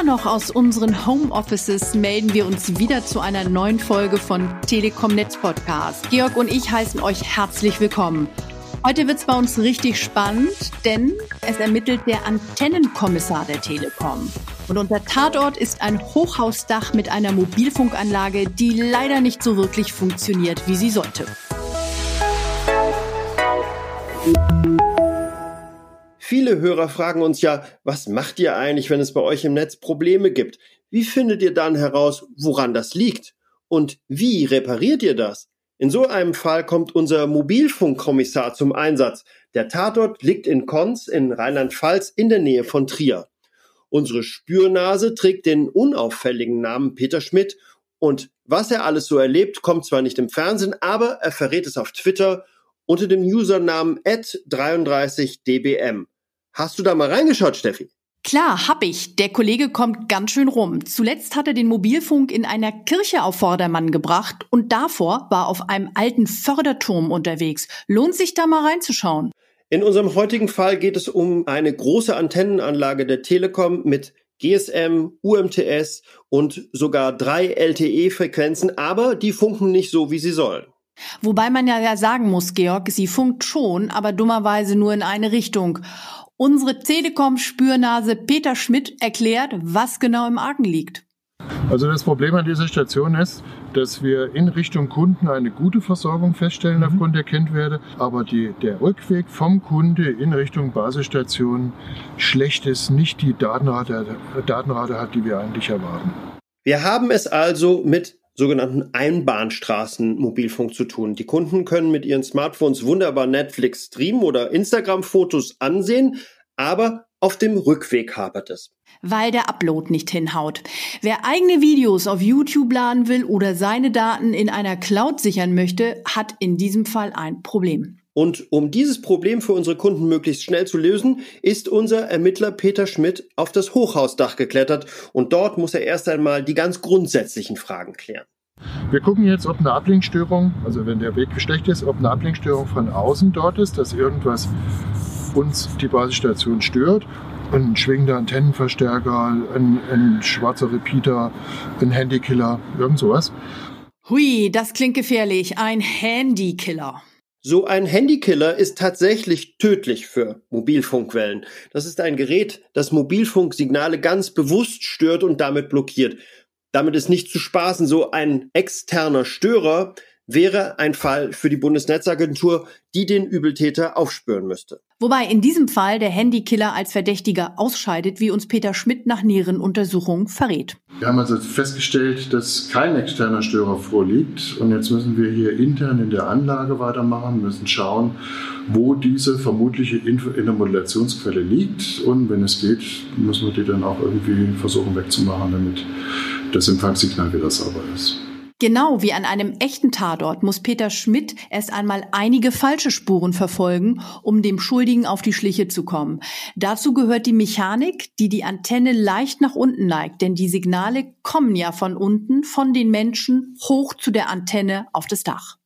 Immer noch aus unseren Homeoffices melden wir uns wieder zu einer neuen Folge von Telekom Netz Podcast. Georg und ich heißen euch herzlich willkommen. Heute wird's bei uns richtig spannend, denn es ermittelt der Antennenkommissar der Telekom. Und unser Tatort ist ein Hochhausdach mit einer Mobilfunkanlage, die leider nicht so wirklich funktioniert, wie sie sollte. Viele Hörer fragen uns ja, was macht ihr eigentlich, wenn es bei euch im Netz Probleme gibt? Wie findet ihr dann heraus, woran das liegt? Und wie repariert ihr das? In so einem Fall kommt unser Mobilfunkkommissar zum Einsatz. Der Tatort liegt in Konz in Rheinland-Pfalz in der Nähe von Trier. Unsere Spürnase trägt den unauffälligen Namen Peter Schmidt und was er alles so erlebt, kommt zwar nicht im Fernsehen, aber er verrät es auf Twitter unter dem Usernamen ad33dbm. Hast du da mal reingeschaut, Steffi? Klar, hab ich. Der Kollege kommt ganz schön rum. Zuletzt hat er den Mobilfunk in einer Kirche auf Vordermann gebracht und davor war auf einem alten Förderturm unterwegs. Lohnt sich da mal reinzuschauen. In unserem heutigen Fall geht es um eine große Antennenanlage der Telekom mit GSM, UMTS und sogar drei LTE-Frequenzen, aber die funken nicht so, wie sie sollen. Wobei man ja sagen muss, Georg, sie funkt schon, aber dummerweise nur in eine Richtung. Unsere Telekom-Spürnase Peter Schmidt erklärt, was genau im Argen liegt. Also das Problem an dieser Station ist, dass wir in Richtung Kunden eine gute Versorgung feststellen mhm. aufgrund der Kennwerte, aber die, der Rückweg vom Kunde in Richtung Basisstation schlecht ist, nicht die Datenrate, Datenrate hat, die wir eigentlich erwarten. Wir haben es also mit sogenannten Einbahnstraßen-Mobilfunk zu tun. Die Kunden können mit ihren Smartphones wunderbar Netflix streamen oder Instagram-Fotos ansehen, aber auf dem Rückweg hapert es. Weil der Upload nicht hinhaut. Wer eigene Videos auf YouTube laden will oder seine Daten in einer Cloud sichern möchte, hat in diesem Fall ein Problem. Und um dieses Problem für unsere Kunden möglichst schnell zu lösen, ist unser Ermittler Peter Schmidt auf das Hochhausdach geklettert und dort muss er erst einmal die ganz grundsätzlichen Fragen klären. Wir gucken jetzt, ob eine Ablenkstörung, also wenn der Weg schlecht ist, ob eine Ablenkstörung von außen dort ist, dass irgendwas uns die Basisstation stört. Ein schwingender Antennenverstärker, ein, ein schwarzer Repeater, ein Handykiller, irgend sowas. Hui, das klingt gefährlich. Ein Handykiller. So ein Handykiller ist tatsächlich tödlich für Mobilfunkwellen. Das ist ein Gerät, das Mobilfunksignale ganz bewusst stört und damit blockiert. Damit ist nicht zu spaßen. So ein externer Störer wäre ein Fall für die Bundesnetzagentur, die den Übeltäter aufspüren müsste. Wobei in diesem Fall der Handykiller als Verdächtiger ausscheidet, wie uns Peter Schmidt nach näheren Untersuchungen verrät. Wir haben also festgestellt, dass kein externer Störer vorliegt und jetzt müssen wir hier intern in der Anlage weitermachen, müssen schauen, wo diese vermutliche Intermodulationsquelle liegt und wenn es geht, müssen wir die dann auch irgendwie versuchen wegzumachen, damit das Empfangssignal wieder sauber ist. Genau wie an einem echten Tatort muss Peter Schmidt erst einmal einige falsche Spuren verfolgen, um dem Schuldigen auf die Schliche zu kommen. Dazu gehört die Mechanik, die die Antenne leicht nach unten neigt, denn die Signale kommen ja von unten, von den Menschen hoch zu der Antenne auf das Dach.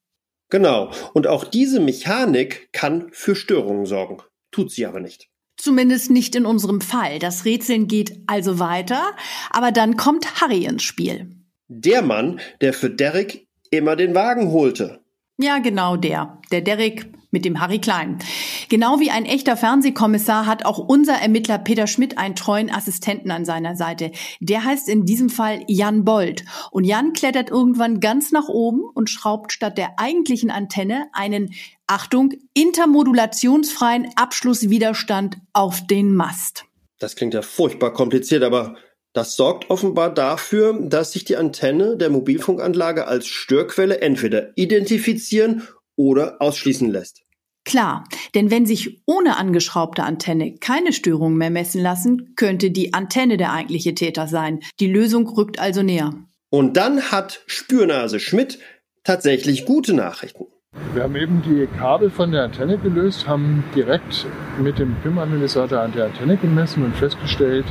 Genau, und auch diese Mechanik kann für Störungen sorgen, tut sie aber nicht. Zumindest nicht in unserem Fall. Das Rätseln geht also weiter, aber dann kommt Harry ins Spiel. Der Mann, der für Derek immer den Wagen holte. Ja, genau der. Der Derek mit dem Harry Klein. Genau wie ein echter Fernsehkommissar hat auch unser Ermittler Peter Schmidt einen treuen Assistenten an seiner Seite. Der heißt in diesem Fall Jan Bold. Und Jan klettert irgendwann ganz nach oben und schraubt statt der eigentlichen Antenne einen, Achtung, intermodulationsfreien Abschlusswiderstand auf den Mast. Das klingt ja furchtbar kompliziert, aber das sorgt offenbar dafür, dass sich die Antenne der Mobilfunkanlage als Störquelle entweder identifizieren oder ausschließen lässt. Klar, denn wenn sich ohne angeschraubte Antenne keine Störungen mehr messen lassen, könnte die Antenne der eigentliche Täter sein. Die Lösung rückt also näher. Und dann hat Spürnase Schmidt tatsächlich gute Nachrichten. Wir haben eben die Kabel von der Antenne gelöst, haben direkt mit dem PIM-Analysator an der Antenne gemessen und festgestellt,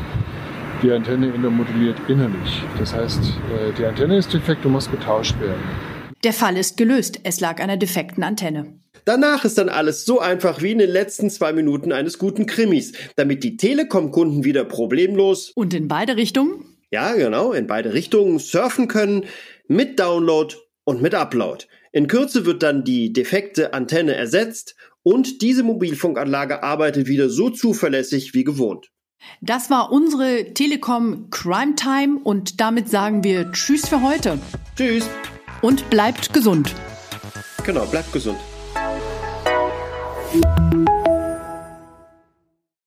die Antenne intermoduliert innerlich. Das heißt, äh, die Antenne ist defekt und muss getauscht werden. Der Fall ist gelöst. Es lag an der defekten Antenne. Danach ist dann alles so einfach wie in den letzten zwei Minuten eines guten Krimis, damit die Telekom-Kunden wieder problemlos und in beide Richtungen? Ja, genau, in beide Richtungen surfen können mit Download und mit Upload. In Kürze wird dann die defekte Antenne ersetzt und diese Mobilfunkanlage arbeitet wieder so zuverlässig wie gewohnt. Das war unsere Telekom Crime Time und damit sagen wir Tschüss für heute. Tschüss. Und bleibt gesund. Genau, bleibt gesund.